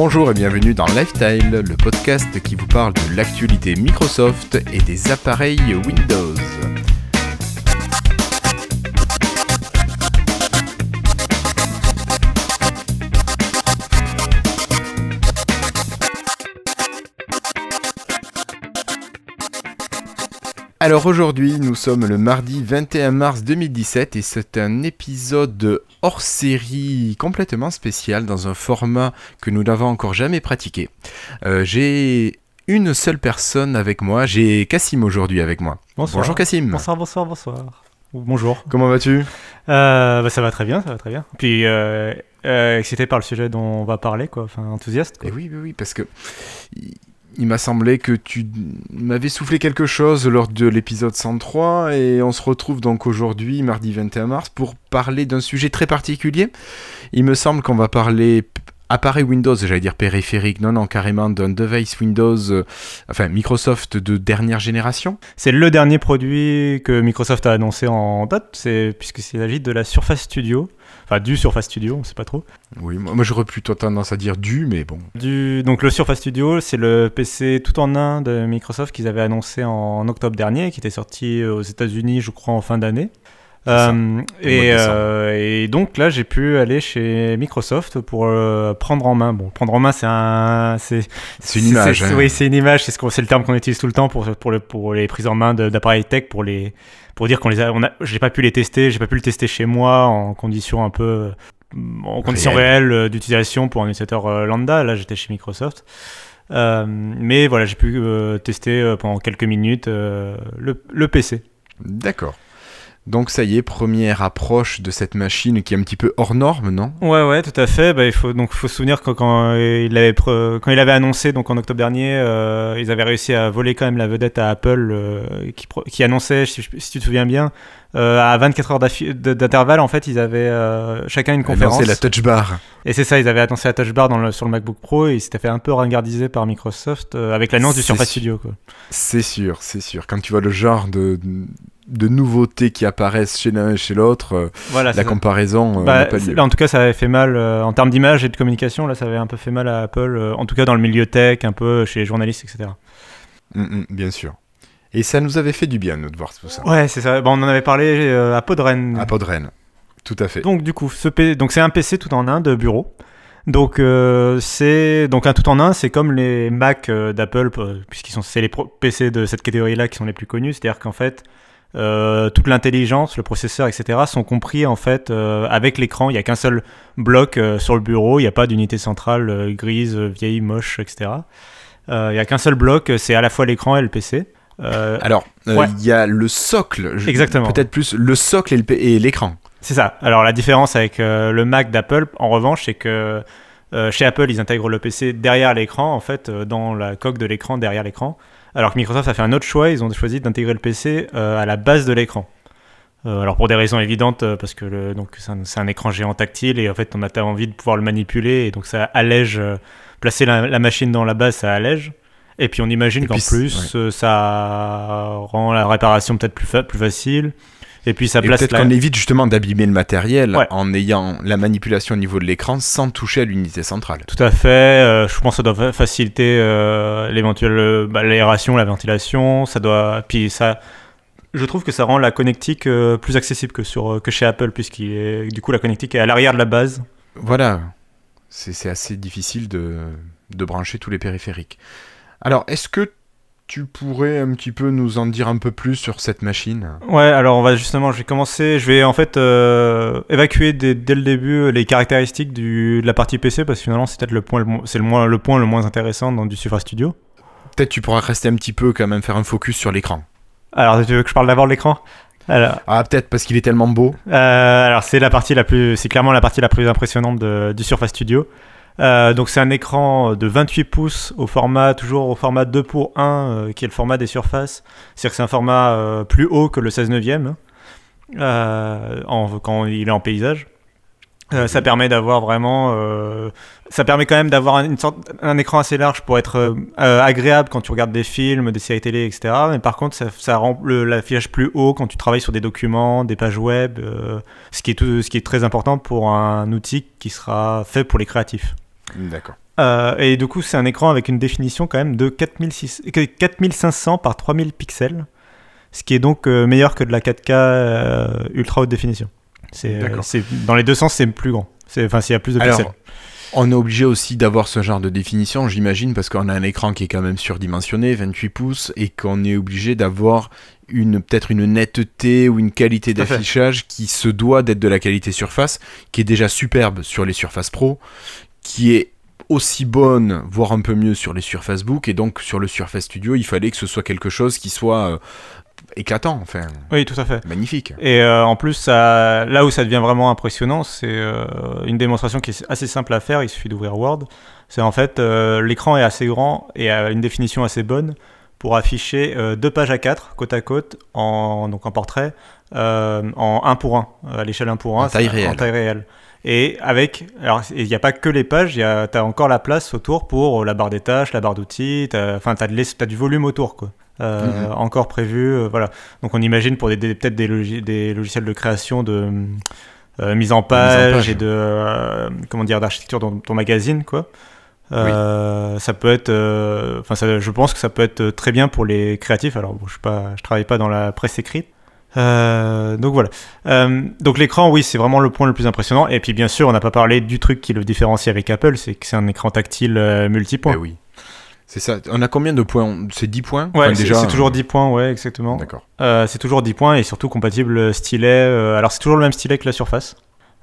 Bonjour et bienvenue dans Lifestyle, le podcast qui vous parle de l'actualité Microsoft et des appareils Windows. Alors aujourd'hui, nous sommes le mardi 21 mars 2017 et c'est un épisode hors série complètement spécial dans un format que nous n'avons encore jamais pratiqué. Euh, j'ai une seule personne avec moi, j'ai Cassim aujourd'hui avec moi. Bonsoir. Bonjour Cassim. Bonsoir, bonsoir, bonsoir. Ou Bonjour. Comment vas-tu? Euh, bah, ça va très bien, ça va très bien. Puis euh, euh, excité par le sujet dont on va parler, quoi. Enfin, enthousiaste. Quoi. Eh oui, oui, oui, parce que il, m'a semblé que tu m'avais soufflé quelque chose lors de l'épisode 103 et on se retrouve donc aujourd'hui, mardi 21 mars, pour parler d'un sujet très particulier. Il me semble qu'on va parler appareil Windows, j'allais dire périphérique, non, non, carrément d'un device Windows, euh, enfin Microsoft de dernière génération. C'est le dernier produit que Microsoft a annoncé en date, c'est puisqu'il s'agit de la Surface Studio. Enfin, du Surface Studio, on sait pas trop. Oui, moi, moi j'aurais plutôt tendance à dire du, mais bon. Du, donc le Surface Studio, c'est le PC tout en un de Microsoft qu'ils avaient annoncé en octobre dernier, qui était sorti aux États-Unis, je crois, en fin d'année. Euh, et, euh, et donc là, j'ai pu aller chez Microsoft pour euh, prendre en main. Bon, prendre en main, c'est un, c'est C'est une image, c'est- hein. Oui, c'est une image. C'est ce le terme qu'on utilise tout le temps pour pour, le, pour les prises en main d'appareils tech, pour les pour dire qu'on les a. On a j'ai pas pu les tester. J'ai pas pu le tester chez moi en conditions un peu en conditions Réelles. réelles d'utilisation pour un utilisateur lambda. Là, j'étais chez Microsoft. Mais voilà, j'ai pu tester pendant quelques minutes le, le PC. D'accord. Donc ça y est, première approche de cette machine qui est un petit peu hors norme, non? Ouais, ouais, tout à fait. Bah, il faut donc faut se souvenir que quand euh, il avait quand il avait annoncé donc en octobre dernier, euh, ils avaient réussi à voler quand même la vedette à Apple, euh, qui, qui annonçait, si, si tu te souviens bien, euh, à 24 heures d'intervalle, en fait, ils avaient chacun une conférence. C'est la touch bar. Et c'est ça, ils avaient annoncé la Touch Bar dans le, sur le MacBook Pro et ils s'étaient fait un peu ringardiser par Microsoft avec l'annonce du Surface sûr. Studio. C'est sûr, c'est sûr. Quand tu vois le genre de, de nouveautés qui apparaissent chez l'un et chez l'autre, euh, Voilà, la comparaison euh, Bah, pas lieu. là, en tout cas, ça avait fait mal euh, en termes d'image et de communication. Là, ça avait un peu fait mal à Apple, euh, en tout cas dans le milieu tech, un peu chez les journalistes, etc. Mm, mm, bien sûr. Et ça nous avait fait du bien, nous, de voir tout ça. Ouais, c'est ça. Bon, on en avait parlé euh, à Podren. À Podren. Tout à fait. Donc, du coup, ce P- donc c'est un PC tout en un de bureau. Donc, euh, c'est donc un tout en un, c'est comme les Mac euh, d'Apple, puisqu'ils sont c'est les pro- PC de cette catégorie-là qui sont les plus connus. C'est-à-dire qu'en fait, euh, toute l'intelligence, le processeur, etc., sont compris en fait euh, avec l'écran. Il n'y a qu'un seul bloc euh, sur le bureau. Il n'y a pas d'unité centrale grise, vieille, moche, etc. Il n'y a qu'un seul bloc. C'est à la fois l'écran et le PC. Alors, il Ouais. y a le socle. je- Exactement. Peut-être plus le socle et l'écran. C'est ça. Alors la différence avec le Mac d'Apple, en revanche, c'est que chez Apple, ils intègrent le PC derrière l'écran, en fait, dans la coque de l'écran, derrière l'écran. Alors que Microsoft a fait un autre choix, ils ont choisi d'intégrer le PC euh, à la base de l'écran. Euh, alors pour des raisons évidentes, euh, parce que le, donc c'est un, écran géant tactile et en fait on a envie de pouvoir le manipuler et donc ça allège, euh, placer la, la machine dans la base, ça allège. Et puis on imagine qu'en plus ça rend la réparation peut-être plus, fa- plus facile. Et puis ça place peut-être la... qu'on évite justement d'abîmer le matériel Ouais. en ayant la manipulation au niveau de l'écran sans toucher à l'unité centrale. Tout à fait. euh, je pense que ça doit fa- faciliter euh, l'éventuelle euh, bah, l'aération, la ventilation. Ça doit. Puis ça. Je trouve que ça rend la connectique euh, plus accessible que sur que chez Apple puisqu'il est du coup la connectique est à l'arrière de la base. Voilà, c'est c'est assez difficile de, de brancher tous les périphériques. Alors, est-ce que tu pourrais un petit peu nous en dire un peu plus sur cette machine? Ouais. Alors on va justement. Je vais commencer. Je vais en fait euh, évacuer dès, dès le début les caractéristiques du, de la partie PC parce que finalement c'est peut-être le point le mo- c'est le moins le point le moins intéressant dans du Surface Studio. Peut-être tu pourras rester un petit peu quand même faire un focus sur l'écran. Alors tu veux que je parle d'abord de l'écran? Alors, Ah, peut-être parce qu'il est tellement beau. Euh, alors c'est la partie la plus, c'est clairement la partie la plus impressionnante de- du Surface Studio. Euh, donc c'est un écran de 28 pouces au format toujours au format 2 pour 1 euh, qui est le format des surfaces. C'est-à-dire que c'est un format euh, plus haut que le 16 neuvième en- quand il est en paysage. Ça permet d'avoir vraiment, ça permet quand même d'avoir une sorte, un écran assez large pour être agréable quand tu regardes des films, des séries télé, etc. Mais par contre, ça, ça rend l'affichage plus haut quand tu travailles sur des documents, des pages web, ce qui est tout, ce qui est très important pour un outil qui sera fait pour les créatifs. D'accord. Euh, et du coup, c'est un écran avec une définition quand même de 4600 4500 par 3000 pixels, ce qui est donc euh, meilleur que de la 4K euh, ultra haute définition. C'est, dans les deux sens, c'est plus grand. Enfin, s'il y a plus de pixels. On est obligé aussi d'avoir ce genre de définition, j'imagine, parce qu'on a un écran qui est quand même surdimensionné, 28 pouces, et qu'on est obligé d'avoir une peut-être une netteté ou une qualité d'affichage qui se doit d'être de la qualité surface, qui est déjà superbe sur les Surface Pro, qui est aussi bonne, voire un peu mieux sur les Surface Book, et donc sur le Surface Studio, il fallait que ce soit quelque chose qui soit euh, éclatant, enfin. Oui, tout à fait. Magnifique. Et euh, en plus, ça, là où ça devient vraiment impressionnant, c'est euh, une démonstration qui est assez simple à faire. Il suffit d'ouvrir Word. C'est en fait l'écran est assez grand et a une définition assez bonne pour afficher deux pages à 4 côte à côte en donc en portrait en 1 pour 1 à l'échelle 1 pour 1 en taille réelle. En taille réelle. Et avec, alors il n'y a pas que les pages, tu as encore la place autour pour la barre des tâches, la barre d'outils, enfin tu as, du volume autour quoi. Euh, mhm. Encore prévu, euh, voilà. Donc on imagine pour des, peut-être des, des, logiciels de création de euh, mise en page, et de comment dire d'architecture dans ton magazine quoi. Ça peut être, enfin je pense que ça peut être très bien pour les créatifs. Alors bon, je ne pas, je travaille pas dans la presse écrite, euh, donc voilà. Euh, donc l'écran, oui, c'est vraiment le point le plus impressionnant. Et puis bien sûr, on n'a pas parlé du truc qui le différencie avec Apple, c'est que c'est un écran tactile euh, multipoint. Eh oui. C'est ça. On a combien de points? C'est 10 points? Ouais, déjà. C'est toujours 10 points, ouais, exactement. D'accord. c'est toujours 10 points et surtout compatible stylet. alors c'est toujours le même stylet que la Surface.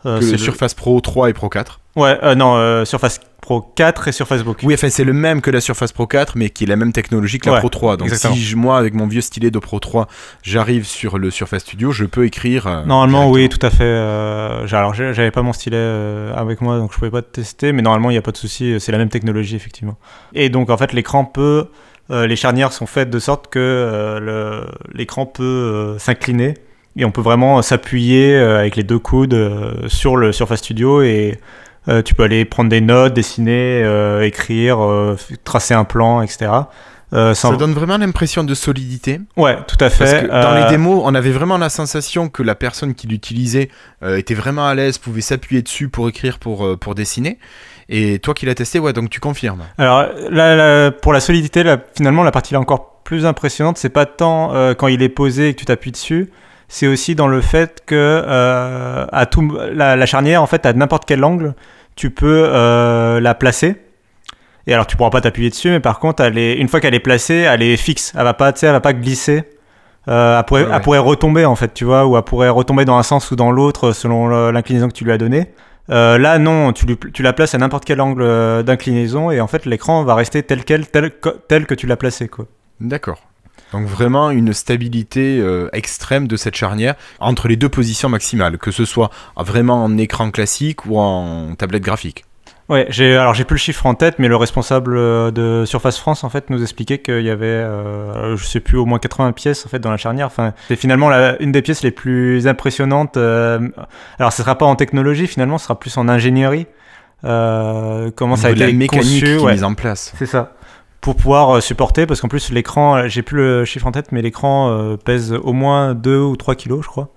C'est le Surface Pro 3 et Pro 4 Ouais, non, Surface Pro 4 et Surface Book. Oui, enfin, c'est le même que la Surface Pro 4, mais qui est la même technologie que la Pro 3. Donc, si moi, avec mon vieux stylet de Pro 3, j'arrive sur le Surface Studio, je peux écrire. Euh, normalement, oui, tout à fait. Euh, alors, j'avais pas mon stylet euh, avec moi, donc je pouvais pas tester, mais normalement, il n'y a pas de souci. C'est la même technologie, effectivement. Et donc, en fait, l'écran peut. les charnières sont faites de sorte que l'écran peut s'incliner et on peut vraiment s'appuyer avec les deux coudes sur le Surface Studio et euh, tu peux aller prendre des notes, dessiner, euh, écrire, euh, tracer un plan, etc. ça donne vraiment l'impression de solidité. Ouais, tout à fait. Parce que dans les démos, on avait vraiment la sensation que la personne qui l'utilisait était vraiment à l'aise, pouvait s'appuyer dessus pour écrire, pour, pour dessiner. Et toi qui l'as testé, ouais, donc tu confirmes. Alors là, pour la solidité, finalement, la partie là encore plus impressionnante, c'est pas tant quand il est posé et que tu t'appuies dessus, c'est aussi dans le fait que à tout, la, la, charnière, en fait, à n'importe quel angle, tu peux euh, la placer. Et alors tu pourras pas t'appuyer dessus, mais par contre, elle est, une fois qu'elle est placée, elle est fixe. Elle va pas, elle va pas glisser. Euh, elle, pourrait, elle, pourrait, retomber en fait, tu vois, ou elle pourrait retomber dans un sens ou dans l'autre selon l'inclinaison que tu lui as donnée. Euh, là, non, tu, tu, la places à n'importe quel angle d'inclinaison et en fait, l'écran va rester tel quel, tel, tel que tu l'as placé, quoi. D'accord. Donc vraiment une stabilité euh, extrême de cette charnière entre les deux positions maximales, que ce soit vraiment en écran classique ou en tablette graphique. Ouais, j'ai alors j'ai plus le chiffre en tête, mais le responsable euh, de Surface France en fait nous expliquait qu'il y avait, euh, je sais plus, au moins 80 pièces en fait dans la charnière. Enfin, c'est finalement la, une des pièces les plus impressionnantes. alors, ce sera pas en technologie finalement, ce sera plus en ingénierie. comment ça a été la mécanique conçu, qui est mise en place. C'est ça pour pouvoir euh, supporter, parce qu'en plus l'écran, euh, j'ai plus le chiffre en tête, mais l'écran euh, pèse au moins 2 ou 3 kilos, je crois.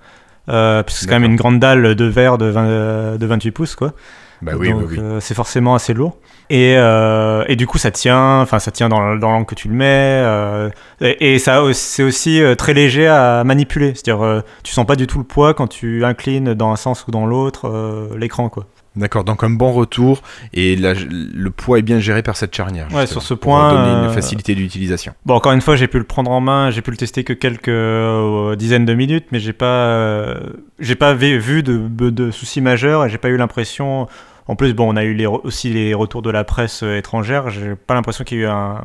Euh, puisque c'est quand même une grande dalle de verre de, de 28 pouces, quoi. Bah oui, Donc, oui, c'est forcément assez lourd. Et, euh, et, du coup, ça tient, enfin, ça tient dans, dans l'angle que tu le mets. Et, et, ça, c'est aussi très léger à manipuler. C'est-à-dire, tu sens pas du tout le poids quand tu inclines dans un sens ou dans l'autre l'écran, quoi. D'accord, donc un bon retour et le poids est bien géré par cette charnière. Ouais, sur ce point. Pour donner une euh, facilité d'utilisation. Bon, encore une fois, j'ai pu le prendre en main, j'ai pu le tester que quelques euh, dizaines de minutes, mais j'ai pas, euh, j'ai pas vu de, de, soucis majeurs et j'ai pas eu l'impression. En plus, bon, on a eu les, aussi les retours de la presse étrangère. J'ai pas l'impression qu'il y ait eu un,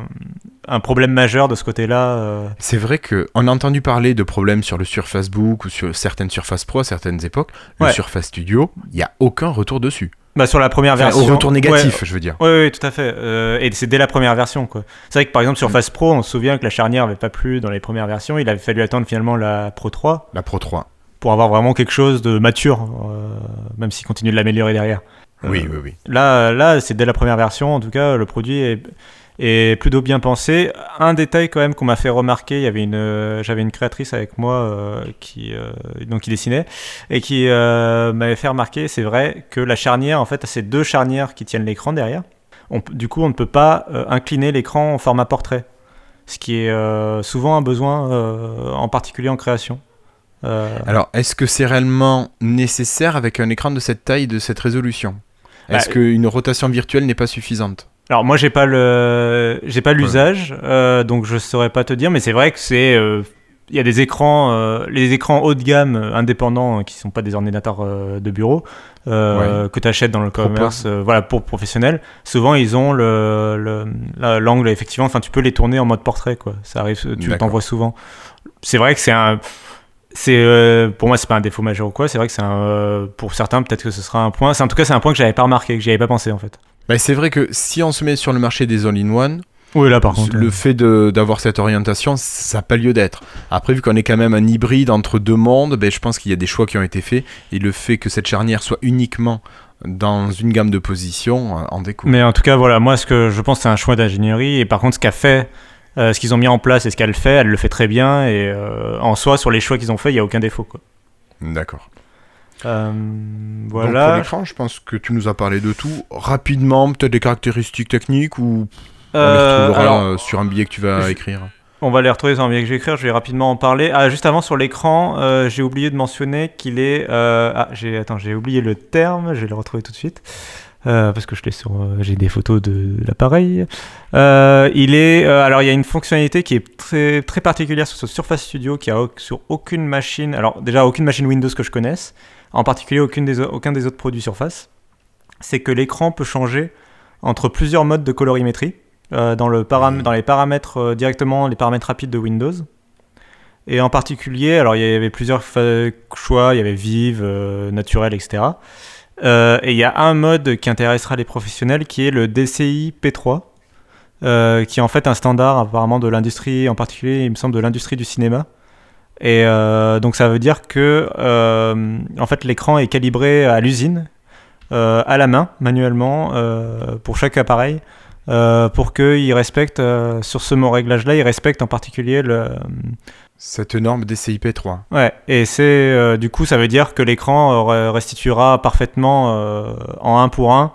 un problème majeur de ce côté-là. Euh. C'est vrai qu'on a entendu parler de problèmes sur le Surface Book ou sur certaines Surface Pro à certaines époques. Le Surface Studio, il n'y a aucun retour dessus. Bah sur la première version. Au retour négatif, je veux dire. Oui, oui, tout à fait. Euh, et c'est dès la première version, quoi. C'est vrai que par exemple, Surface Pro, on se souvient que la charnière n'avait pas plu dans les premières versions. Il avait fallu attendre finalement la Pro 3. La Pro 3. Pour avoir vraiment quelque chose de mature, euh, même s'il continue de l'améliorer derrière. oui, oui, oui. Là, là c'est dès la première version, en tout cas, le produit est et plutôt bien pensé. Un détail quand même qu'on m'a fait remarquer, il y avait une, euh, j'avais une créatrice avec moi euh, qui, euh, donc qui dessinait et qui m'avait fait remarquer, c'est vrai que la charnière, en fait, a ces deux charnières qui tiennent l'écran derrière. on, du coup, on ne peut pas incliner l'écran en format portrait, ce qui est souvent un besoin, en particulier en création. Alors, est-ce que c'est réellement nécessaire avec un écran de cette taille, de cette résolution? Bah, Est-ce qu'une rotation virtuelle n'est pas suffisante? Alors moi j'ai pas le j'ai pas l'usage donc je saurais pas te dire mais c'est vrai que c'est il y a des écrans, euh, les écrans haut de gamme euh, indépendants euh, qui sont pas des ordinateurs de bureau que tu achètes dans le commerce, voilà pour professionnels. Souvent ils ont le l'angle effectivement, enfin tu peux les tourner en mode portrait quoi. Ça arrive, tu t'en vois souvent. C'est vrai que c'est un c'est pour moi c'est pas un défaut majeur ou quoi. C'est vrai que c'est pour certains peut-être que ce sera un point. En tout cas c'est un point que j'avais pas remarqué, que j'y avais pas pensé en fait. Bah, c'est vrai que si on se met sur le marché des all-in-one, oui, là par contre. Le fait d'avoir cette orientation, ça n'a pas lieu d'être. Après, vu qu'on est quand même un hybride entre deux mondes, ben, je pense qu'il y a des choix qui ont été faits. Et le fait que cette charnière soit uniquement dans une gamme de positions euh, en découle. Mais en tout cas, voilà, moi, ce que je pense, c'est un choix d'ingénierie. Et par contre, ce qu'a fait, euh, ce qu'ils ont mis en place et ce qu'elle fait, elle le fait très bien. Et euh, en soi, sur les choix qu'ils ont fait, il n'y a aucun défaut. D'accord. Voilà. Donc pour l'écran, je pense que tu nous as parlé de tout. Rapidement, peut-être des caractéristiques techniques ou on les euh, retrouvera euh, sur un billet que tu vas écrire. On va les retrouver sur un billet que je vais écrire, je vais rapidement en parler. Ah, juste avant, sur l'écran, euh, j'ai oublié de mentionner qu'il est... ah, j'ai... Attends, j'ai oublié le terme, je vais le retrouver tout de suite. parce que je l'ai sur, j'ai des photos de l'appareil. il est, alors il y a une fonctionnalité qui est très très particulière sur ce Surface Studio qui a sur aucune machine, alors déjà aucune machine Windows que je connaisse, en particulier aucune des, aucun des autres produits Surface, c'est que l'écran peut changer entre plusieurs modes de colorimétrie. Euh, dans, le dans les paramètres euh, directement, les paramètres rapides de Windows. Et en particulier, alors il y avait plusieurs choix, il y avait vive, euh, naturel, etc. et il y a un mode qui intéressera les professionnels qui est le DCI P3, qui est en fait un standard apparemment de l'industrie, en particulier il me semble de l'industrie du cinéma. Et donc ça veut dire que en fait l'écran est calibré à l'usine, à la main, manuellement, pour chaque appareil. Euh, pour qu'il respecte, euh, sur ce mot réglage-là, il respecte en particulier le... Cette norme DCI-P3. Ouais, et c'est euh, du coup, ça veut dire que l'écran restituera parfaitement en un pour un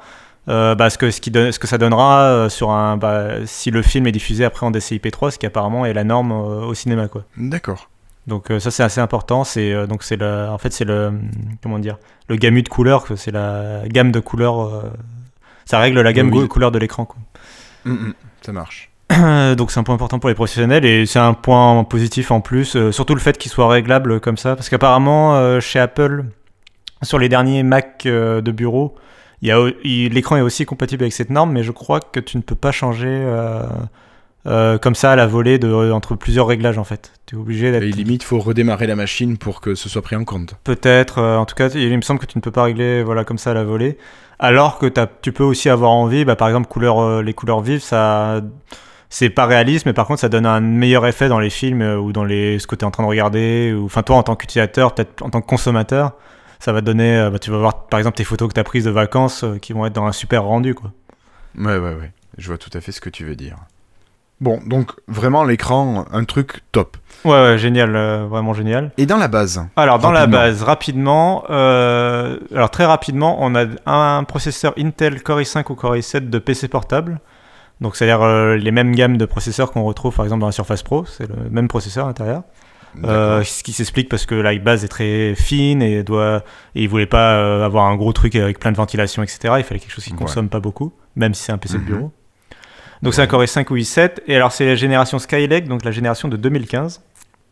bah, ce, que, ce, qui ce que ça donnera sur un, bah, si le film est diffusé après en DCI-P3, ce qui apparemment est la norme au cinéma. quoi. D'accord. Donc ça c'est assez important. C'est donc c'est le, en fait c'est le comment dire, le gamut de couleurs. C'est la gamme de couleurs. ça règle la gamme de couleurs de l'écran. Mm, mm, ça marche. Donc c'est un point important pour les professionnels et c'est un point positif en plus, euh, surtout le fait qu'il soit réglable comme ça, parce qu'apparemment euh, chez Apple, sur les derniers Mac euh, de bureau, l'écran est aussi compatible avec cette norme, mais je crois que tu ne peux pas changer comme ça à la volée de, entre plusieurs réglages en fait. Tu es obligé d'être. Et limite, faut redémarrer la machine pour que ce soit pris en compte. Peut-être, en tout cas, il me semble que tu ne peux pas régler voilà comme ça à la volée. Alors que tu peux aussi avoir envie, bah, par exemple, couleur, euh, les couleurs vives, ça c'est pas réaliste, mais par contre, ça donne un meilleur effet dans les films euh, ou dans les, ce que tu es en train de regarder. Ou, enfin, toi, en tant qu'utilisateur, peut-être en tant que consommateur, ça va donner. Euh, bah, tu vas voir, par exemple, tes photos que tu as prises de vacances qui vont être dans un super rendu. Quoi. Ouais, ouais, ouais. Je vois tout à fait ce que tu veux dire. Bon, donc vraiment l'écran, un truc top. Ouais, ouais génial, euh, vraiment génial. Et dans la base Alors, dans la base, rapidement, euh, alors très rapidement, on a un processeur Intel Core i5 ou Core i7 de PC portable. Donc, c'est-à-dire euh, les mêmes gammes de processeurs qu'on retrouve par exemple dans la Surface Pro, c'est le même processeur à l'intérieur. ce qui s'explique parce que la base est très fine et doit et ils voulaient pas avoir un gros truc avec plein de ventilation etc il fallait quelque chose qui consomme pas beaucoup même si c'est un PC de mhm. bureau donc c'est un Core i5 ou i7. Et alors c'est la génération Skylake, donc la génération de 2015.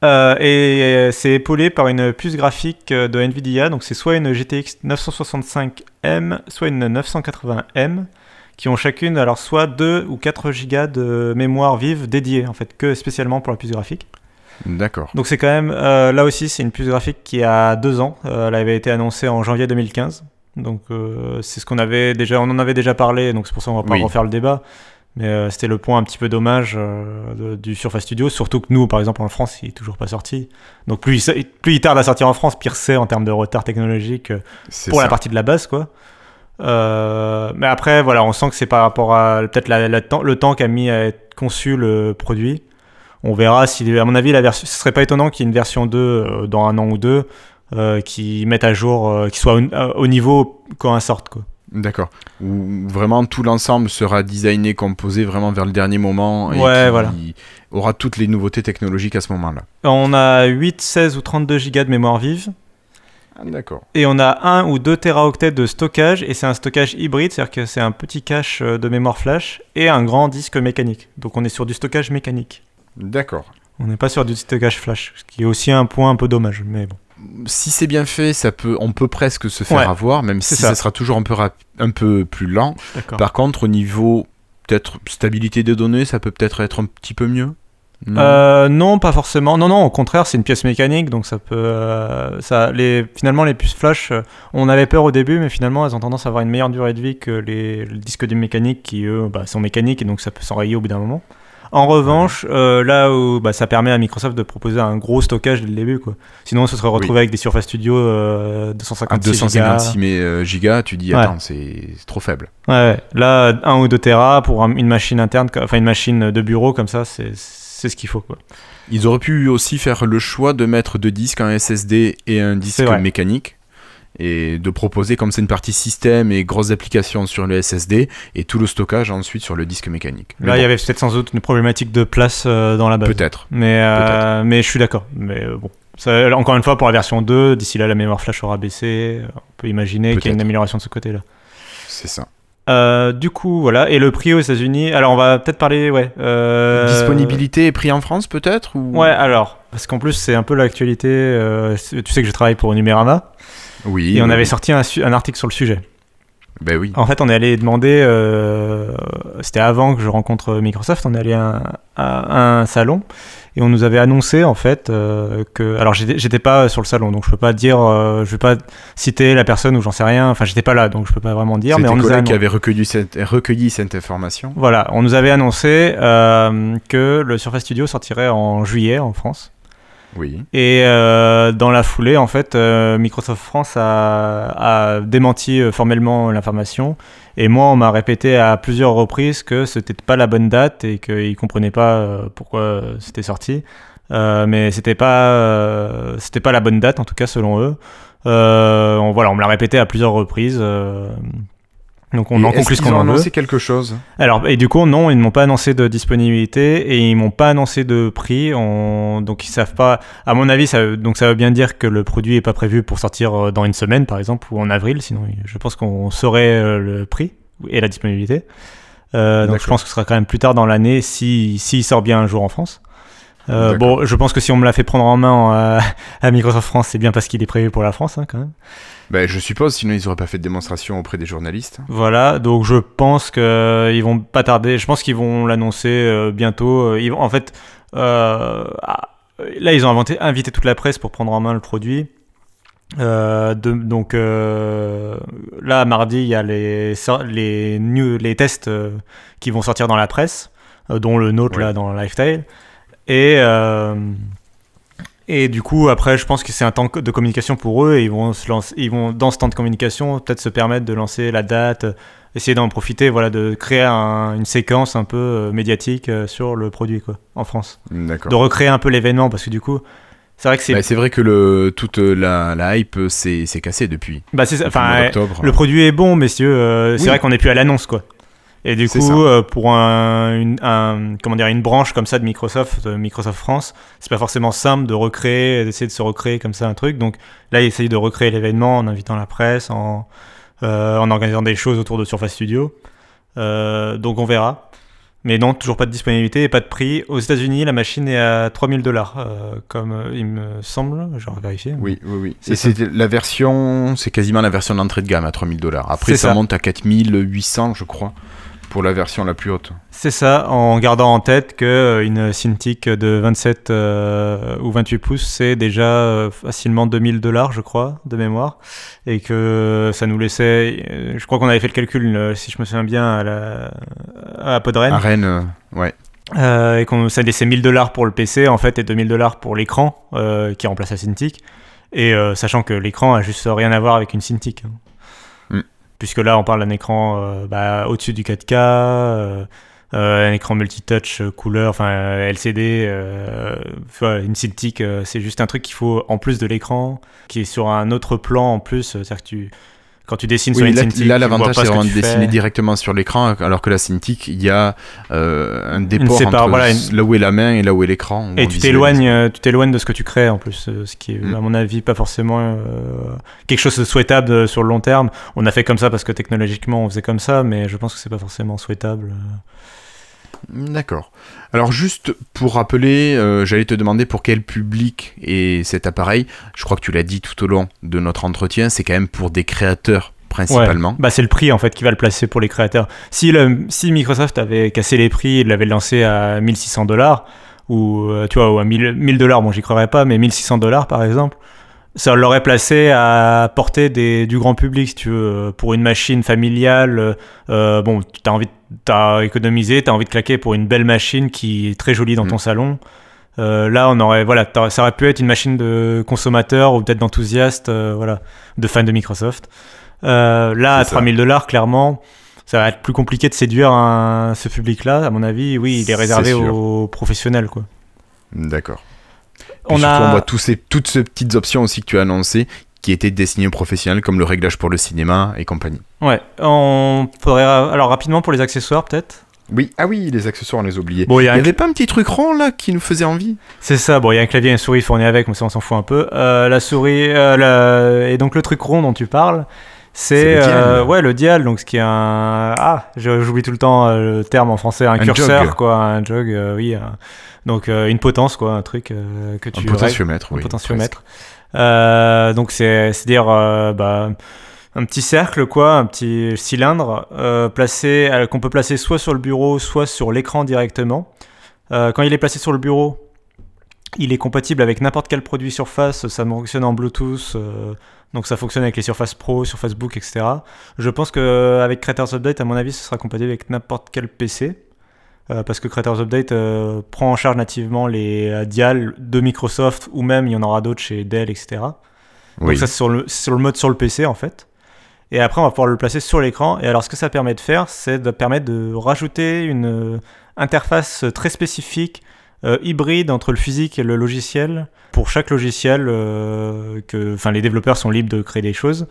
Euh, et c'est épaulé par une puce graphique euh, de Nvidia, donc c'est soit une GTX 965M, soit une 980M, qui ont chacune alors soit 2 ou 4 Go de mémoire vive dédiée, en fait, que spécialement pour la puce graphique. D'accord. Donc c'est quand même, euh, là aussi, c'est une puce graphique qui a 2 ans. elle avait été annoncée en janvier 2015. Donc c'est ce qu'on avait déjà, on en avait déjà parlé, donc c'est pour ça qu'on va pas refaire le débat. Mais euh, c'était le point un petit peu dommage euh, du Surface Studio, surtout que nous, par exemple, en France, il est toujours pas sorti. Donc plus il, plus il tarde à sortir en France, pire c'est en termes de retard technologique euh, pour la partie de la base, quoi. mais après, voilà, on sent que c'est par rapport à peut-être le temps qu'a mis à être conçu le produit. On verra si, à mon avis, la version, ce serait pas étonnant qu'il y ait une version 2 dans un an ou deux qui mette à jour, qui soit au, au niveau quand elle sorte, quoi. D'accord. Où vraiment tout l'ensemble sera designé, composé vraiment vers le dernier moment et Ouais, qui voilà. aura toutes les nouveautés technologiques à ce moment-là. On a 8, 16 ou 32 gigas de mémoire vive. Ah, D'accord. Et on a 1 ou 2 téraoctets de stockage, et c'est un stockage hybride, c'est-à-dire que c'est un petit cache euh, de mémoire flash et un grand disque mécanique. Donc on est sur du stockage mécanique. D'accord. On n'est pas sur du stockage flash, ce qui est aussi un point un peu dommage, mais bon. Si c'est bien fait, ça peut, on peut presque se faire Ouais, avoir, même si ça. ça. sera toujours un peu, rap- un peu plus lent. Par contre, au niveau peut-être stabilité des données, ça peut peut-être être un petit peu mieux. Non? Euh, non, pas forcément. Non, non, au contraire, c'est une pièce mécanique, donc ça peut. euh, ça, les, finalement, les puces flash, euh, on avait peur au début, mais finalement, elles ont tendance à avoir une meilleure durée de vie que les, les disques durs mécaniques qui, eux, bah, sont mécaniques et donc ça peut s'enrayer au bout d'un moment. En revanche, euh, là où bah, ça permet à Microsoft de proposer un gros stockage dès le début, quoi. Sinon, on se serait retrouvé Oui. avec des Surface Studio euh, à 256 256 gigas. euh, gigas, tu dis Ouais. attends, c'est c'est trop faible. Ouais, ouais. là, 1 ou 2 Tera pour un- une machine interne, enfin une machine de bureau comme ça, c'est ce qu'il faut, quoi. Ils auraient pu aussi faire le choix de mettre deux disques, un SSD et un disque mécanique, et de proposer comme c'est une partie système et grosses applications sur le SSD, et tout le stockage ensuite sur le disque mécanique. Là, il y avait peut-être sans doute une problématique de place euh, dans la base. Peut-être. Mais, euh, mais je suis d'accord. Mais euh, bon. Ça, encore une fois, pour la version 2, d'ici là, la mémoire flash aura baissé. On peut imaginer qu'il y a une amélioration de ce côté-là. C'est ça. Euh, du coup, voilà. Et le prix aux États-Unis. Alors, on va peut-être parler. Ouais. euh, Disponibilité et prix en France peut-être ou... Ouais, alors. Parce qu'en plus, c'est un peu l'actualité. euh, tu sais que je travaille pour Numérama. Oui. Et on oui, avait sorti un, article sur le sujet. Ben oui. En fait, on est allé demander, euh, c'était avant que je rencontre Microsoft, on est allé à un, à un salon et on nous avait annoncé en fait euh, que, alors j'étais pas sur le salon, donc je peux pas dire, euh, je vais pas citer la personne ou j'en sais rien, enfin j'étais pas là, donc je peux pas vraiment dire, mais on nous a qui recueilli cette, recueilli cette information. voilà, on nous avait annoncé euh, que le Surface Studio sortirait en juillet en France. Oui. Et euh, dans la foulée, en fait, euh, Microsoft France a, a démenti euh, formellement l'information. Et moi, on m'a répété à plusieurs reprises que c'était pas la bonne date et qu'ils comprenaient pas euh, pourquoi c'était sorti. Mais c'était pas, c'était pas la bonne date, en tout cas selon eux. On, voilà, on me l'a répété à plusieurs reprises. Donc on Et en conclut ce qu'on en veut. annoncé quelque chose? Alors, et du coup, non, ils ne m'ont pas annoncé de disponibilité et ils m'ont pas annoncé de prix. On- Donc, ils savent pas. À mon avis, ça, veut- donc ça veut bien dire que le produit est pas prévu pour sortir euh, dans une semaine, par exemple, ou en avril. Sinon, je pense qu'on saurait euh, le prix et la disponibilité. Euh, donc, je pense que ce sera quand même plus tard dans l'année si s'il sort bien un jour en France. Euh, bon, je pense que si on me l'a fait prendre en main euh, à Microsoft France, c'est bien parce qu'il est prévu pour la France, hein, quand même. Ben, je suppose, sinon ils auraient pas fait de démonstration auprès des journalistes. Voilà, donc je pense qu'ils vont pas tarder. Je pense qu'ils vont l'annoncer euh, bientôt. Euh, Ils vont, en fait, euh, ah, là, ils ont inventé, invité toute la presse pour prendre en main le produit. Euh, de- donc euh, là, mardi, il y a les, sor- les, new- les tests euh, qui vont sortir dans la presse, euh, dont le nôtre Ouais. là dans Lifestyle. Et, euh, et du coup, après, je pense que c'est un temps de communication pour eux et ils vont, se lancer, ils vont dans ce temps de communication, peut-être se permettre de lancer la date, euh, essayer d'en profiter, voilà, de créer un- une séquence un peu euh, médiatique euh, sur le produit, quoi, en France. De recréer un peu l'événement parce que du coup, c'est vrai que c'est. Ben, c'est vrai que le, toute la, la hype s'est cassée depuis. bah, c'est le enfin, euh, d'octobre. le produit est bon, messieurs. euh, c'est Oui. vrai qu'on n'est plus à l'annonce, quoi. Et du coup, euh, pour un, une, un- comment dire, une branche comme ça de Microsoft, de Microsoft France, c'est pas forcément simple de recréer, d'essayer de se recréer comme ça un truc. Donc là, ils essayent de recréer l'événement en invitant la presse, en, euh, en organisant des choses autour de Surface Studio. Euh, donc on verra. Mais non, toujours pas de disponibilité et pas de prix. Aux États-Unis, la machine est à 3000 dollars, euh, comme euh, il me semble. Je vais vérifier. Oui, oui, oui. C'est Et ça. c'est la version, c'est quasiment la version d'entrée de gamme à 3000 dollars. Après, ça, ça. monte à 4800, je crois, pour la version la plus haute. C'est ça, en gardant en tête que euh, Cintiq de 27 euh, ou 28 pouces, c'est déjà euh, facilement 2000 dollars, je crois, de mémoire, et que ça nous laissait, je crois qu'on avait fait le calcul, si je me souviens bien, à, la, à Podren, À Rennes, ouais. euh, et qu'on ça laissait 1000 dollars pour le PC en fait et 2000 dollars pour l'écran euh, qui remplace la Cintiq, et sachant que l'écran a juste rien à voir avec une Cintiq. Puisque là, on parle d'un écran euh, bah, au-dessus du 4K. euh, euh, un écran multitouch couleur, enfin LCD, une Cintiq, c'est juste un truc qu'il faut en plus de l'écran, qui est sur un autre plan en plus, c'est-à-dire que tu, Quand tu dessines Oui, sur une là, là, l'avantage, c'est vraiment de dessiner directement sur l'écran, alors que la Cintiq, il y a euh, un déport sépare- entre voilà, là où est la main et là où est l'écran. Et tu t'éloignes, euh, tu t'éloignes de ce que tu crées en plus, euh, ce qui est Mm. à mon avis pas forcément euh, quelque chose de souhaitable euh, sur le long terme. On a fait comme ça parce que technologiquement on faisait comme ça, mais je pense que c'est pas forcément souhaitable. D'accord. Alors juste pour rappeler, euh, j'allais te demander pour quel public est cet appareil. Je crois que tu l'as dit tout au long de notre entretien, c'est quand même pour des créateurs principalement. Bah c'est le prix en fait qui va le placer pour les créateurs. Si, le- si Microsoft avait cassé les prix, il l'avait lancé à 1600 dollars ou euh, tu vois ou à 1000 1000 dollars, bon j'y croirais pas, mais 1600 dollars par exemple, ça l'aurait placé à portée des, du grand public si tu veux pour une machine familiale. euh, bon, t'as envie, t'as économisé, t'as envie de claquer pour une belle machine qui est très jolie dans Mm. ton salon. Euh, là, on aurait, voilà, ça aurait pu être une machine de consommateur ou peut-être d'enthousiaste, euh, voilà, de fan de Microsoft. Là, à C'est ça. 3000 dollars, clairement, ça va être plus compliqué de séduire un- ce public-là. À mon avis, oui, il est réservé aux professionnels, quoi. D'accord. On surtout, a, on voit tous ces, toutes ces petites options aussi que tu as annoncées qui étaient destinées aux professionnels, comme le réglage pour le cinéma et compagnie. ouais, on faudrait, alors rapidement pour les accessoires, peut-être? Oui, ah oui, les accessoires, on les oubliait. Bon, il n'y avait pas un petit truc rond là qui nous faisait envie? C'est ça, bon, il y a un clavier et une souris fournis avec, mais ça on s'en fout un peu. Euh, la souris, euh, la- et donc le truc rond dont tu parles, C'est c'est le dial. euh, ouais, le dial, donc ce qui est un. Ah, j'oublie tout le temps euh, le terme en français, un, Un curseur, jog. quoi, un jog, euh, oui. un- donc euh, une potence, quoi, un truc que tu Un potentiomètre, un oui. potentiomètre. Donc c'est c'est dire bah, un petit cercle quoi, un petit cylindre placé qu'on peut placer soit sur le bureau, soit sur l'écran directement. Quand il est placé sur le bureau, il est compatible avec n'importe quel produit Surface, ça fonctionne en Bluetooth, euh, donc ça fonctionne avec les Surface Pro, Surface Book, etc. Je pense qu'avec Creators Update, à mon avis, ce sera compatible avec n'importe quel PC. euh, parce que Creators Update euh, prend en charge nativement les dials de Microsoft ou même il y en aura d'autres chez Dell, etc. Oui. Donc ça c'est sur le, sur le mode sur le PC en fait. Et après on va pouvoir le placer sur l'écran. Et alors ce que ça permet de faire, c'est de permettre de rajouter une interface très spécifique, euh, hybride entre le physique et le logiciel. Pour chaque logiciel, euh, que, enfin les développeurs sont libres de créer des choses.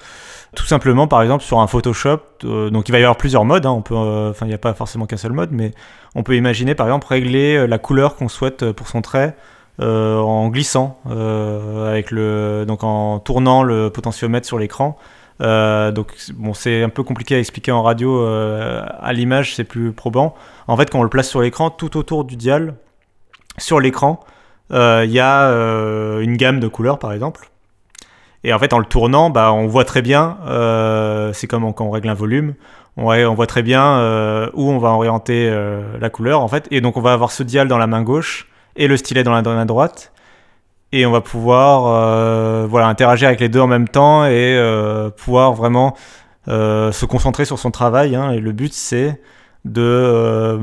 Tout simplement par exemple sur un Photoshop, euh, donc il va y avoir plusieurs modes. hein, on peut, enfin il n'y a pas forcément qu'un seul mode, mais on peut imaginer par exemple régler la couleur qu'on souhaite pour son trait en glissant, avec le, donc en tournant le potentiomètre sur l'écran. Euh, donc bon, c'est un peu compliqué à expliquer en radio. euh, à l'image, c'est plus probant. En fait, quand on le place sur l'écran, tout autour du dial, sur l'écran, euh, il y a euh, une gamme de couleurs, par exemple. Et en fait, en le tournant, bah, on voit très bien. euh, c'est comme quand on règle un volume. On, voit très bien euh, où on va orienter euh, la couleur, en fait. Et donc, on va avoir ce dial dans la main gauche et le stylet dans la, la droite. Et on va pouvoir euh, voilà, interagir avec les deux en même temps et euh, pouvoir vraiment euh, se concentrer sur son travail. hein. Et le but, c'est de.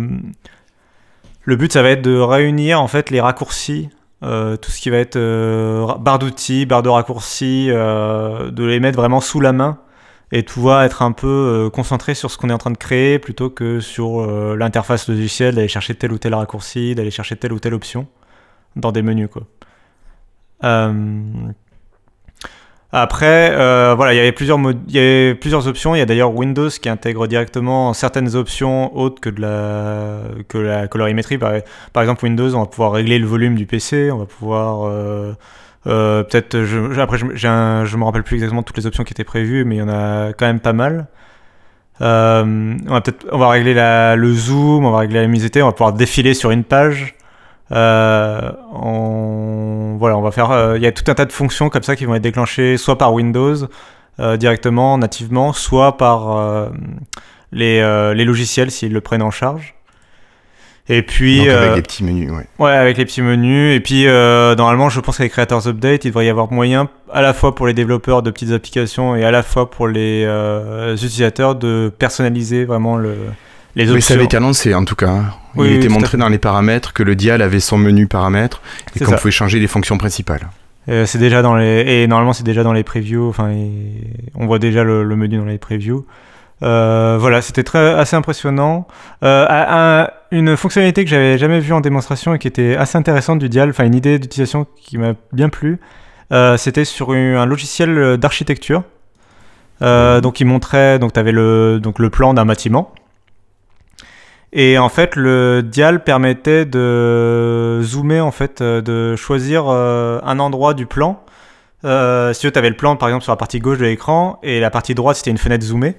Le but, ça va être de réunir en fait les raccourcis, euh, tout ce qui va être euh, barre d'outils, barre de raccourcis, euh, de les mettre vraiment sous la main et de pouvoir être un peu concentré sur ce qu'on est en train de créer plutôt que sur l'interface logicielle, d'aller chercher tel ou tel raccourci, d'aller chercher telle ou telle option dans des menus. Quoi. Après, euh, voilà, il y avait plusieurs options. Il y a d'ailleurs Windows qui intègre directement certaines options autres que la colorimétrie. Par, exemple, Windows, on va pouvoir régler le volume du PC, on va pouvoir euh, euh, peut-être. Après, je, me rappelle plus exactement toutes les options qui étaient prévues, mais il y en a quand même pas mal. On va régler le zoom, on va régler la luminosité, on va pouvoir défiler sur une page. Euh, on, voilà, on va faire. euh, Il y a tout un tas de fonctions comme ça qui vont être déclenchées soit par Windows euh, directement, nativement, soit par les, les logiciels s'ils le prennent en charge. Et puis, Donc avec des petits menus, ouais. Ouais, avec les petits menus. Et puis, normalement, je pense qu'avec Creators Update, il devrait y avoir moyen, à la fois pour les développeurs de petites applications et à la fois pour les utilisateurs, de personnaliser vraiment le, les options. Oui, ça avait été annoncé en tout cas. Oui, Il oui, était montré dans les paramètres que le dial avait son menu paramètres et qu'on pouvait changer les fonctions principales. Euh, c'est déjà dans les et normalement c'est déjà dans les previews. Enfin, et on voit déjà le, le menu dans les previews. Euh, voilà, c'était très assez impressionnant. Euh, un- un- une fonctionnalité que j'avais jamais vue en démonstration et qui était assez intéressante du Dial, enfin une idée d'utilisation qui m'a bien plu. c'était sur un, logiciel d'architecture. Donc il montrait, donc tu avais le, donc le plan d'un bâtiment. Et en fait, le dial permettait de zoomer, en fait, euh, de choisir euh, un endroit du plan. Euh, si tu avais le plan, par exemple, sur la partie gauche de l'écran, et la partie droite, c'était une fenêtre zoomée.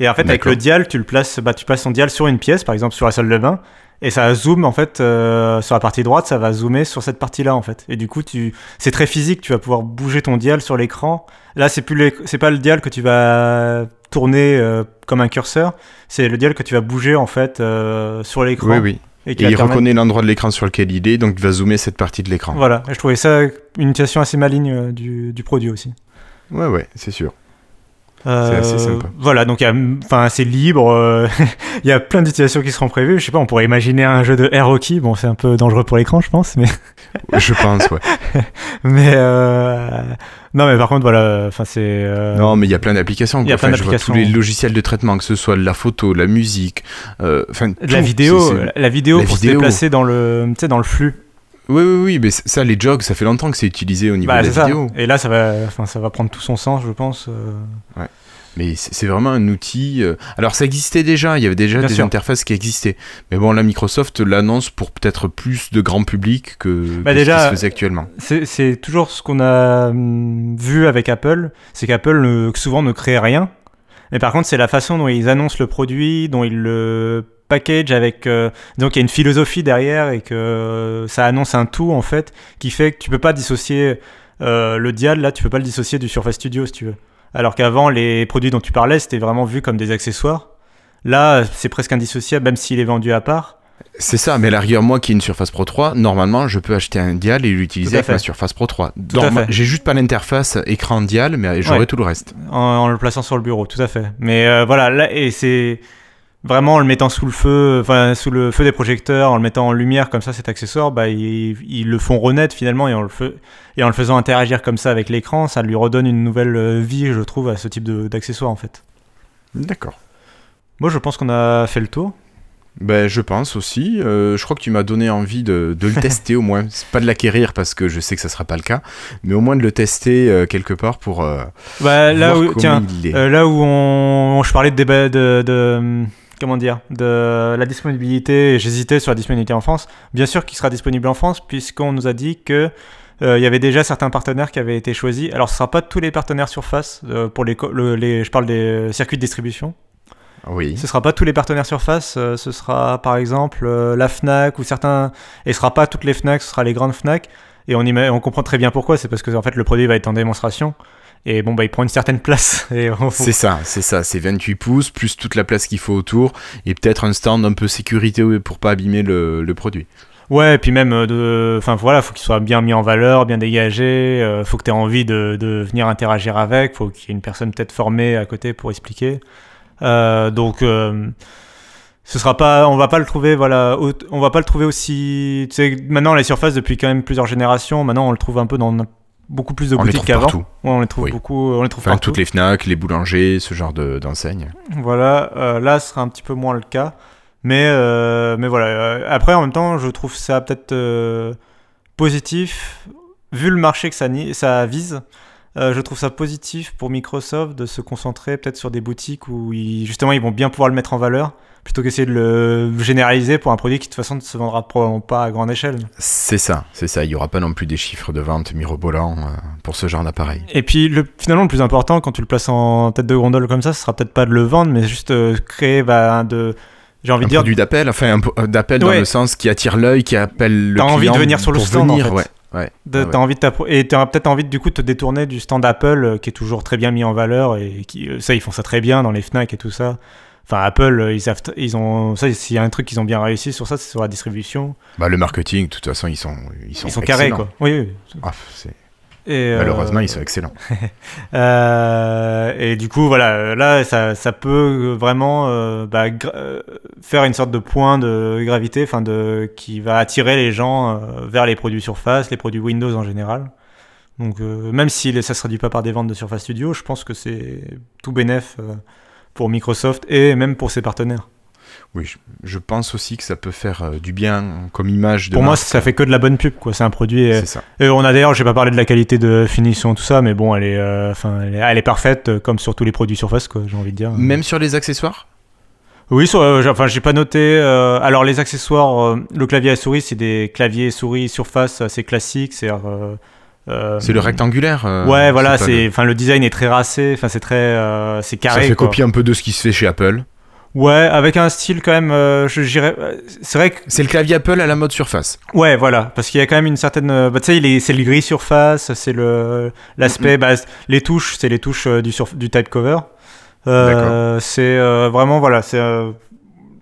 Et en fait, avec le dial, tu le places, bah, tu places ton dial sur une pièce, par exemple sur la salle de bain, et ça zoome en fait euh, sur la partie droite, ça va zoomer sur cette partie-là en fait. Et du coup, tu, c'est très physique, tu vas pouvoir bouger ton dial sur l'écran. Là, c'est plus, les- c'est pas le dial que tu vas tourner euh, comme un curseur, c'est le dial que tu vas bouger en fait euh, sur l'écran. Oui, oui. Et il reconnaît l'endroit de l'écran sur lequel il est, donc il va zoomer cette partie de l'écran. Voilà, et je trouvais ça une utilisation assez maligne euh, du, du produit aussi. Ouais, ouais, c'est sûr. Euh, assez sympa. Voilà, donc enfin c'est libre. euh, Il y a plein d'utilisations qui seront prévues. Je sais pas, on pourrait imaginer un jeu de air hockey. Bon, c'est un peu dangereux pour l'écran, je pense, mais Je pense, ouais. mais euh, non, mais par contre voilà, enfin c'est euh, Non, mais il y a plein d'applications. Il y a plein d'applications. tous les logiciels de traitement, que ce soit la photo, la musique, euh, enfin de la vidéo, la vidéo la pour se vidéo. déplacer dans le, tu sais, dans le flux. Oui, oui, oui, mais ça, les jogs, ça fait longtemps que c'est utilisé au niveau Bah, de la ça. vidéo. Et là, ça va, enfin ça va prendre tout son sens, je pense. euh. Mais c'est vraiment un outil. euh, Alors, ça existait déjà, il y avait déjà Bien des sûr. interfaces qui existaient. Mais bon, là, Microsoft l'annonce pour peut-être plus de grand public que, Bah, que ce déjà, qui se faisait actuellement. C'est toujours ce qu'on a hum, vu avec Apple, c'est qu'Apple souvent ne crée rien. Mais par contre, c'est la façon dont ils annoncent le produit, dont ils le package avec... euh, donc il y a une philosophie derrière et que ça annonce un tout en fait qui fait que tu peux pas dissocier euh, le dial, là tu peux pas le dissocier du Surface Studio si tu veux. Alors qu'avant, les produits dont tu parlais, c'était vraiment vu comme des accessoires. Là, c'est presque indissociable, même s'il est vendu à part. C'est ça, mais à la rigueur, moi qui ai une Surface Pro 3, normalement, je peux acheter un dial et l'utiliser avec ma. Surface Pro 3. Tout à Norma- fait. J'ai juste pas l'interface écran dial, mais j'aurai Ouais. tout le reste. en, en le plaçant sur le bureau, tout à fait. Mais euh, voilà, là, et c'est vraiment en le mettant sous le feu, enfin sous le feu des projecteurs, en le mettant en lumière comme ça, cet accessoire, bah, ils, ils le font renaître finalement et en le, fe- et en le faisant interagir comme ça avec l'écran, ça lui redonne une nouvelle euh, vie, je trouve, à ce type d'accessoire en fait. D'accord. Moi, je pense qu'on a fait le tour. Ben, je pense aussi. Euh, je crois que tu m'as donné envie de, de le tester au moins. C'est pas de l'acquérir parce que je sais que ça sera pas le cas, mais au moins de le tester euh, quelque part pour euh, Bah, là voir où, tiens, il est. là où on, je parlais de débat de, de, hum, comment dire, de la disponibilité, j'hésitais sur la disponibilité en France. Bien sûr qu'il sera disponible en France puisqu'on nous a dit que euh, il y avait déjà certains partenaires qui avaient été choisis. Alors ce sera pas tous les partenaires Surface euh, pour les, co- le- les, je parle des circuits de distribution. Oui. Ce sera pas tous les partenaires Surface. euh, ce sera par exemple la Fnac ou certains. Et ce sera pas toutes les Fnac, ce sera les grandes Fnac. Et on, on comprend très bien pourquoi. C'est parce que en fait le produit va être en démonstration. Et bon bah il prend une certaine place. On- C'est ça, c'est ça, c'est 28 pouces plus toute la place qu'il faut autour et peut-être un stand un peu sécurité pour pas abîmer le, le produit. Ouais, et puis même, euh, de... enfin voilà, faut qu'il soit bien mis en valeur, bien dégagé, euh, faut que tu aies envie de, de venir interagir avec, faut qu'il y ait une personne peut-être formée à côté pour expliquer. Euh, donc, euh, ce sera pas, on va pas le trouver, voilà, on va pas le trouver aussi. Tu sais, maintenant les surfaces depuis quand même plusieurs générations, maintenant on le trouve un peu dans beaucoup plus de On boutiques qu'avant. partout. Ouais, on les trouve Oui. beaucoup, on les trouve Enfin, partout. toutes les Fnac, les boulangers, ce genre de- d'enseignes. Voilà, euh, là ce sera un petit peu moins le cas. Mais, euh, mais voilà, euh, après en même temps, je trouve ça peut-être euh, positif, vu le marché que ça, ça vise. euh, je trouve ça positif pour Microsoft de se concentrer peut-être sur des boutiques où ils, justement ils vont bien pouvoir le mettre en valeur plutôt qu'essayer de le généraliser pour un produit qui de toute façon ne se vendra probablement pas à grande échelle. C'est ça, c'est ça. Il y aura pas non plus des chiffres de vente mirobolants euh, pour ce genre d'appareil. Et puis le, finalement le plus important quand tu le places en tête de gondole comme ça, ce sera peut-être pas de le vendre, mais juste euh, créer bah, de, j'ai envie Un de dire, produit d'appel, enfin euh, d'appel dans le sens qui attire l'œil, qui appelle le T'as envie de venir sur le stand, en venir, fait. ouais. Ouais, De- ouais, t'as envie de et t'as peut-être envie de, du coup de te détourner du stand Apple euh, qui est toujours très bien mis en valeur et qui euh, ça ils font ça très bien dans les Fnac et tout ça. Enfin Apple euh, ils savent ils ont ça s'il y a un truc qu'ils ont bien réussi sur ça c'est sur la distribution. Bah, le marketing, de toute façon, ils sont, ils sont, Ils sont carrés quoi. Oui. oui. Ah, euh, Malheureusement, ils sont excellents. euh, et du coup voilà là ça, ça peut vraiment euh, bah, faire une sorte de point de gravité enfin de qui va attirer les gens vers les produits Surface, les produits Windows en général. Donc même si ça se traduit pas par des ventes de Surface Studio, je pense que c'est tout bénef euh, pour Microsoft et même pour ses partenaires. Oui, je, pense aussi que ça peut faire euh, du bien comme image. De Pour moi, ça fait que de la bonne pub, quoi. C'est un produit. euh, c'est ça. Et on a d'ailleurs, j'ai pas parlé de la qualité de finition, tout ça, mais bon, elle est, euh, elle, est, elle est parfaite, euh, comme sur tous les produits Surface, quoi. J'ai envie de dire. Même sur les accessoires? Oui, sur, euh, enfin, j'ai pas noté. euh, alors, les accessoires, euh, le clavier à souris, c'est des claviers souris Surface assez classiques. C'est euh, C'est le rectangulaire. euh, Ouais, voilà, c'est, le- enfin, le design est très racé. Enfin, c'est très, euh, c'est Ça carré. fait quoi. copier un peu de ce qui se fait chez Apple. Ouais, avec un style quand même. je dirais, c'est vrai que C'est le clavier Apple à la mode surface. Ouais, voilà, parce qu'il y a quand même une certaine. Bah, tu sais, c'est le gris surface, c'est le l'aspect. bah, les touches, c'est les touches du, surf- du type cover. C'est vraiment voilà, c'est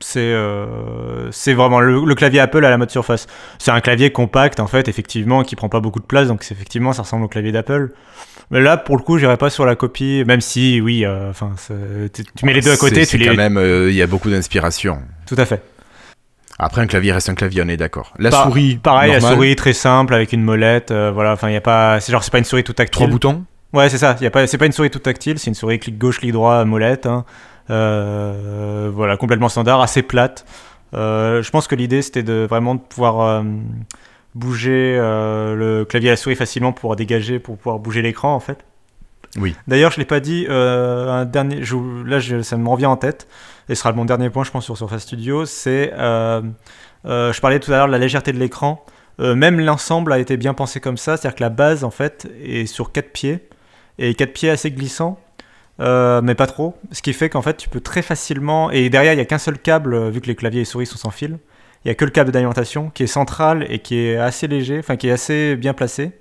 c'est euh, c'est vraiment le, le clavier Apple à la mode surface. C'est un clavier compact en fait, effectivement, qui prend pas beaucoup de place, donc effectivement, ça ressemble au clavier d'Apple. Mais là, pour le coup, j'irai pas sur la copie, même si, oui, euh, enfin, tu mets les deux à côté, tu les. quand même, euh, il y a beaucoup d'inspiration. Tout à fait. Après, un clavier reste un clavier, on est d'accord. La souris, Pareil, la souris très simple avec une molette, voilà. Enfin, il y a pas, c'est genre c'est pas une souris tout tactile. trois boutons. Ouais, c'est ça. Y a pas, c'est pas une souris tout tactile, c'est une souris clic gauche, clic droit, molette. hein. Euh, voilà, complètement standard, assez plate. Euh, je pense que l'idée c'était de vraiment de pouvoir euh, bouger le clavier à la souris facilement pour dégager, pour pouvoir bouger l'écran en fait. Oui. D'ailleurs, je l'ai pas dit. euh, un dernier, je- là, je- ça me revient en tête. Et ce sera mon dernier point, je pense, sur Surface Studio. C'est, euh, euh, je parlais tout à l'heure de la légèreté de l'écran. Même l'ensemble a été bien pensé comme ça, c'est-à-dire que la base en fait est sur quatre pieds et quatre pieds assez glissants, euh, mais pas trop. Ce qui fait qu'en fait tu peux très facilement et derrière il y a qu'un seul câble euh, vu que les claviers et souris sont sans fil. Il y a que le câble d'alimentation qui est central et qui est assez léger, enfin qui est assez bien placé,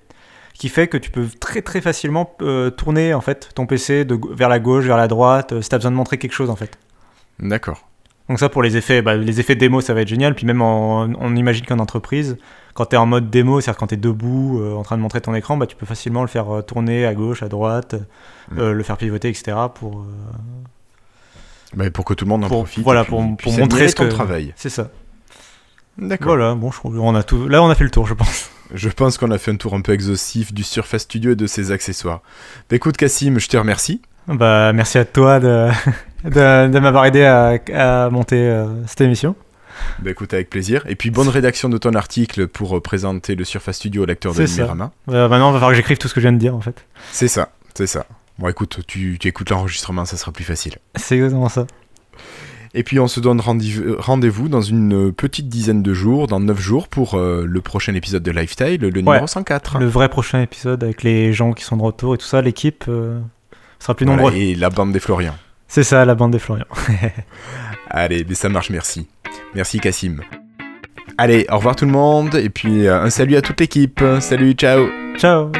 qui fait que tu peux très très facilement euh, tourner en fait ton PC de, vers la gauche, vers la droite, euh, si tu as besoin de montrer quelque chose en fait. D'accord. Donc ça pour les effets, bah, les effets démo ça va être génial. Puis même en- on imagine qu'en entreprise, quand tu es en mode démo, c'est-à-dire quand tu es debout euh, en train de montrer ton écran, bah, tu peux facilement le faire euh, tourner à gauche, à droite, euh, le faire pivoter, etc. pour... que tout le monde en Pour- profite. voilà, puis- pour- montrer ce ton que- travail. C'est ça. D'accord. Voilà, bon, je on a tout... là on a fait le tour je pense. Je pense qu'on a fait un tour un peu exhaustif du Surface Studio et de ses accessoires. Bah, écoute, Cassim, je te remercie. Bah, merci à toi de, de, de m'avoir aidé à, à monter euh, cette émission. Bah, écoute, avec plaisir. Et puis, bonne rédaction de ton article pour euh, présenter le Surface Studio au lecteur de. Numérama. Euh, maintenant, il va falloir que j'écrive tout ce que je viens de dire, en fait. C'est ça, c'est ça. Bon, écoute, tu, tu écoutes l'enregistrement, ça sera plus facile. C'est exactement ça. Et puis, on se donne rendez- rendez-vous dans une euh, petite dizaine de jours, dans 9 jours, pour euh, le prochain épisode de Lifestyle, le numéro Ouais. 104. Le vrai prochain épisode avec les gens qui sont de retour et tout ça, l'équipe euh, sera plus Voilà, nombreux. et la bande des Florians. C'est ça, la bande des Florian. Allez, mais ça marche, merci. Merci, Cassim. Allez, au revoir tout le monde, et puis euh, un salut à toute l'équipe. Salut, ciao Ciao